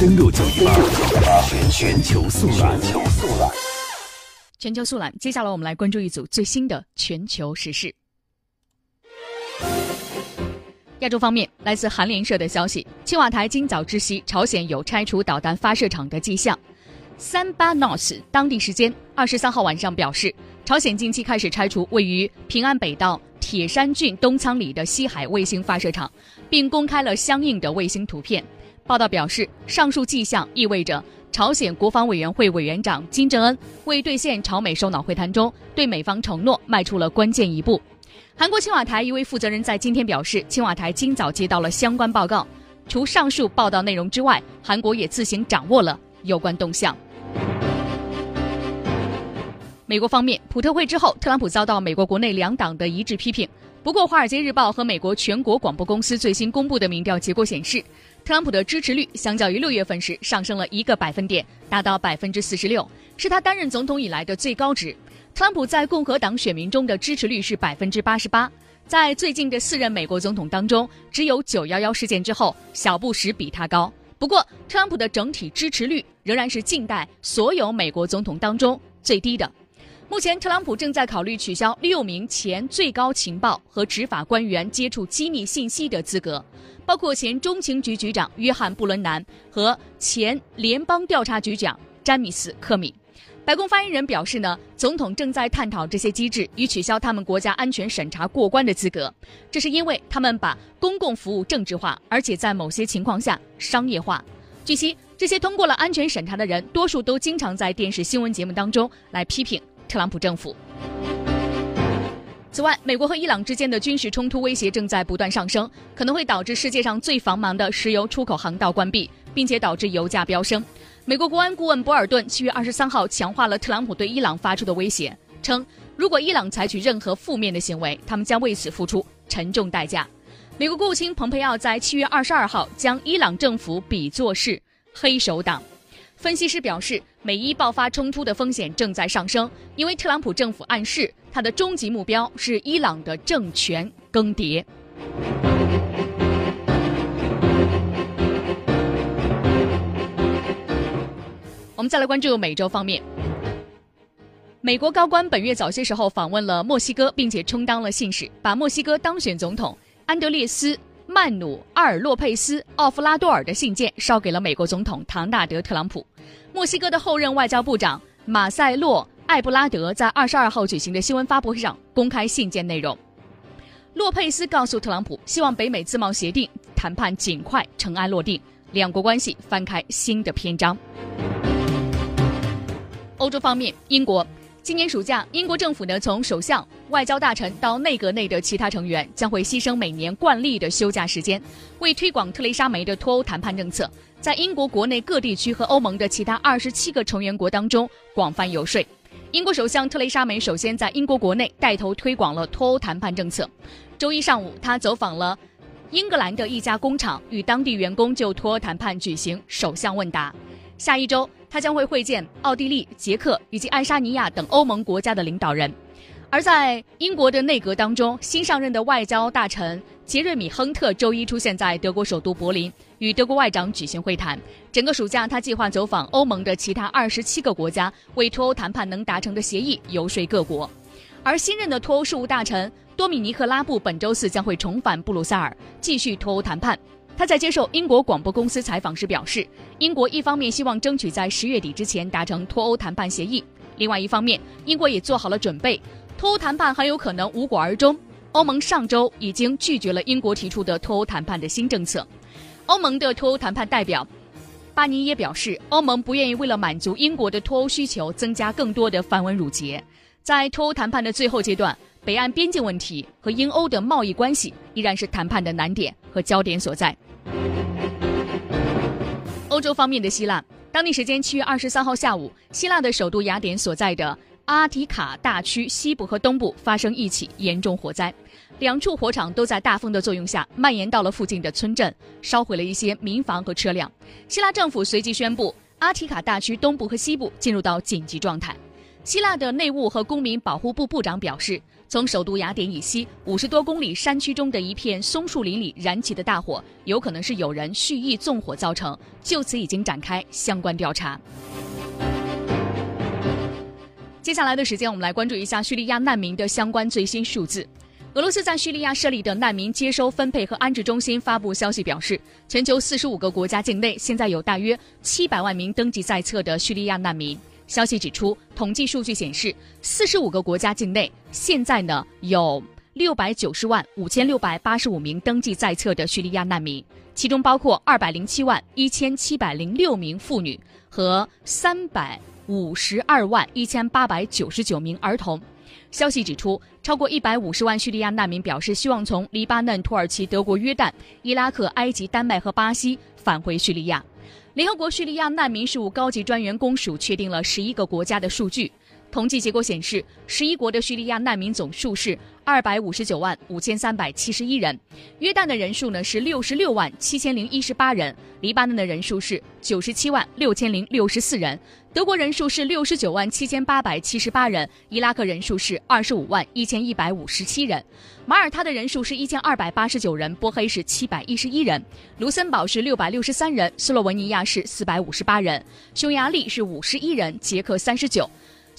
登录九一八全全球速览。全球速览，接下来我们来关注一组最新的全球时事。亚洲方面，来自韩联社的消息，青瓦台今早知悉朝鲜有拆除导弹发射场的迹象。三八 North 当地时间二十三号晚上表示，朝鲜近期开始拆除位于平安北道铁山郡东仓里的西海卫星发射场，并公开了相应的卫星图片。报道表示，上述迹象意味着朝鲜国防委员会委员长金正恩为兑现朝美首脑会谈中对美方承诺迈出了关键一步。韩国青瓦台一位负责人在今天表示，青瓦台今早接到了相关报告。除上述报道内容之外，韩国也自行掌握了有关动向。美国方面，普特会之后，特朗普遭到美国国内两党的一致批评。不过，《华尔街日报》和美国全国广播公司最新公布的民调结果显示，特朗普的支持率相较于六月份时上升了一个百分点，达到百分之四十六，是他担任总统以来的最高值。特朗普在共和党选民中的支持率是百分之八十八，在最近的四任美国总统当中，只有九幺幺事件之后，小布什比他高。不过，特朗普的整体支持率仍然是近代所有美国总统当中最低的。目前，特朗普正在考虑取消六名前最高情报和执法官员接触机密信息的资格，包括前中情局局长约翰布伦南和前联邦调查局长詹米斯科米。白宫发言人表示呢，总统正在探讨这些机制与取消他们国家安全审查过关的资格，这是因为他们把公共服务政治化，而且在某些情况下商业化。据悉，这些通过了安全审查的人，多数都经常在电视新闻节目当中来批评特朗普政府。此外，美国和伊朗之间的军事冲突威胁正在不断上升，可能会导致世界上最繁忙的石油出口航道关闭，并且导致油价飙升。美国国安顾问博尔顿七月二十三号强化了特朗普对伊朗发出的威胁，称如果伊朗采取任何负面的行为，他们将为此付出沉重代价。美国国务卿蓬佩奥在七月二十二号将伊朗政府比作是黑手党。分析师表示，美伊爆发冲突的风险正在上升，因为特朗普政府暗示他的终极目标是伊朗的政权更迭。我们再来关注美洲方面。美国高官本月早些时候访问了墨西哥，并且充当了信使，把墨西哥当选总统安德烈斯·曼努阿尔·洛佩斯·奥夫拉多尔的信件捎给了美国总统唐纳德·特朗普。墨西哥的后任外交部长马塞洛·埃布拉德在二十二号举行的新闻发布会上公开信件内容。洛佩斯告诉特朗普，希望北美自贸协定谈判尽快尘埃落定，两国关系翻开新的篇章。欧洲方面，英国今年暑假，英国政府呢从首相、外交大臣到内阁内的其他成员将会牺牲每年惯例的休假时间，为推广特蕾莎梅的脱欧谈判政策，在英国国内各地区和欧盟的其他二十七个成员国当中广泛游说。英国首相特蕾莎梅首先在英国国内带头推广了脱欧谈判政策。周一上午，她走访了英格兰的一家工厂，与当地员工就脱欧谈判举行首相问答。下一周。他将会会见奥地利、捷克以及爱沙尼亚等欧盟国家的领导人，而在英国的内阁当中，新上任的外交大臣杰瑞米·亨特周一出现在德国首都柏林，与德国外长举行会谈。整个暑假，他计划走访欧盟的其他二十七个国家，为脱欧谈判能达成的协议游说各国。而新任的脱欧事务大臣多米尼克·拉布本周四将会重返布鲁塞尔，继续脱欧谈判。他在接受英国广播公司采访时表示，英国一方面希望争取在十月底之前达成脱欧谈判协议，另外一方面，英国也做好了准备，脱欧谈判很有可能无果而终。欧盟上周已经拒绝了英国提出的脱欧谈判的新政策。欧盟的脱欧谈判代表巴尼耶表示，欧盟不愿意为了满足英国的脱欧需求，增加更多的繁文缛节。在脱欧谈判的最后阶段，北岸边境问题和英欧的贸易关系依然是谈判的难点和焦点所在。欧洲方面的希腊，当地时间七月二十三号下午，希腊的首都雅典所在的阿提卡大区西部和东部发生一起严重火灾，两处火场都在大风的作用下蔓延到了附近的村镇，烧毁了一些民房和车辆。希腊政府随即宣布，阿提卡大区东部和西部进入到紧急状态。希腊的内务和公民保护部部长表示。从首都雅典以西五十多公里山区中的一片松树林里燃起的大火，有可能是有人蓄意纵火造成，就此已经展开相关调查。接下来的时间，我们来关注一下叙利亚难民的相关最新数字。俄罗斯在叙利亚设立的难民接收、分配和安置中心发布消息表示，全球四十五个国家境内现在有大约七百万名登记在册的叙利亚难民。消息指出，统计数据显示，四十五个国家境内现在呢有六百九十万五千六百八十五名登记在册的叙利亚难民，其中包括二百零七万一千七百零六名妇女和三百五十二万一千八百九十九名儿童。消息指出，超过一百五十万叙利亚难民表示希望从黎巴嫩、土耳其、德国、约旦、伊拉克、埃及、丹麦和巴西返回叙利亚。联合国叙利亚难民事务高级专员公署确定了十一个国家的数据。统计结果显示，十一国的叙利亚难民总数是二百五十九万五千三百七十一人，约旦的人数呢是六十六万七千零一十八人，黎巴嫩的人数是九十七万六千零六十四人，德国人数是六十九万七千八百七十八人，伊拉克人数是二十五万一千一百五十七人，马耳他的人数是一千二百八十九人，波黑是七百一十一人，卢森堡是六百六十三人，斯洛文尼亚是四百五十八人，匈牙利是五十一人，捷克三十九。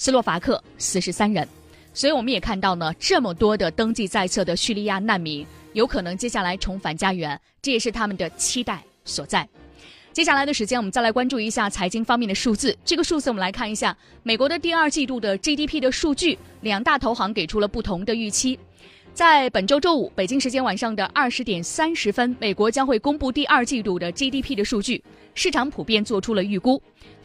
斯洛伐克四十三人，所以我们也看到呢，这么多的登记在册的叙利亚难民，有可能接下来重返家园，这也是他们的期待所在。接下来的时间，我们再来关注一下财经方面的数字。这个数字我们来看一下，美国的第二季度的 GDP 的数据，两大投行给出了不同的预期。在本周周五，北京时间晚上的二十点三十分，美国将会公布第二季度的 GDP 的数据，市场普遍做出了预估。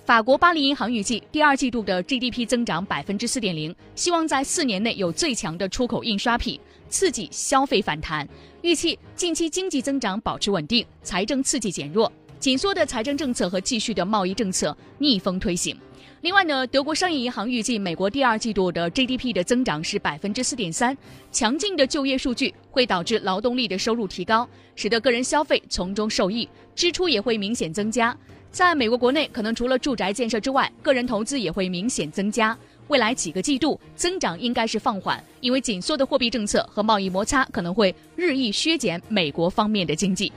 法国巴黎银行预计第二季度的 GDP 增长百分之四点零，希望在四年内有最强的出口印刷品，刺激消费反弹。预期近期经济增长保持稳定，财政刺激减弱，紧缩的财政政策和继续的贸易政策逆风推行。另外呢，德国商业银行预计美国第二季度的 GDP 的增长是百分之四点三，强劲的就业数据会导致劳动力的收入提高，使得个人消费从中受益，支出也会明显增加。在美国国内，可能除了住宅建设之外，个人投资也会明显增加。未来几个季度增长应该是放缓，因为紧缩的货币政策和贸易摩擦可能会日益削减美国方面的经济。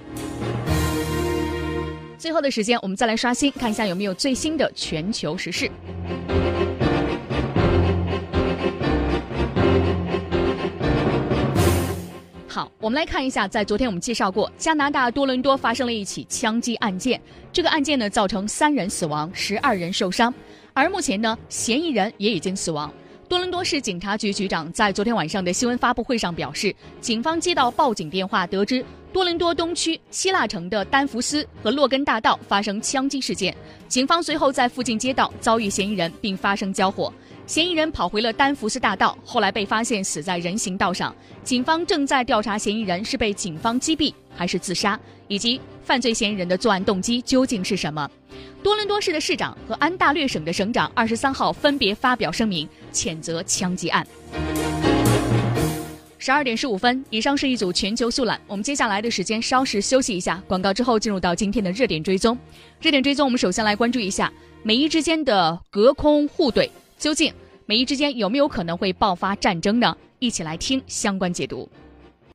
最后的时间，我们再来刷新，看一下有没有最新的全球时事。我们来看一下，在昨天我们介绍过，加拿大多伦多发生了一起枪击案件。这个案件呢，造成三人死亡，十二人受伤，而目前呢，嫌疑人也已经死亡。多伦多市警察局局长在昨天晚上的新闻发布会上表示，警方接到报警电话，得知多伦多东区希腊城的丹福斯和洛根大道发生枪击事件，警方随后在附近街道遭遇嫌疑人，并发生交火。嫌疑人跑回了丹福斯大道，后来被发现死在人行道上。警方正在调查嫌疑人是被警方击毙还是自杀，以及犯罪嫌疑人的作案动机究竟是什么。多伦多市的市长和安大略省的省长二十三号分别发表声明，谴责枪击案。十二点十五分，以上是一组全球速览。我们接下来的时间稍事休息一下，广告之后进入到今天的热点追踪。热点追踪，我们首先来关注一下美伊之间的隔空互怼。究竟美伊之间有没有可能会爆发战争呢？一起来听相关解读。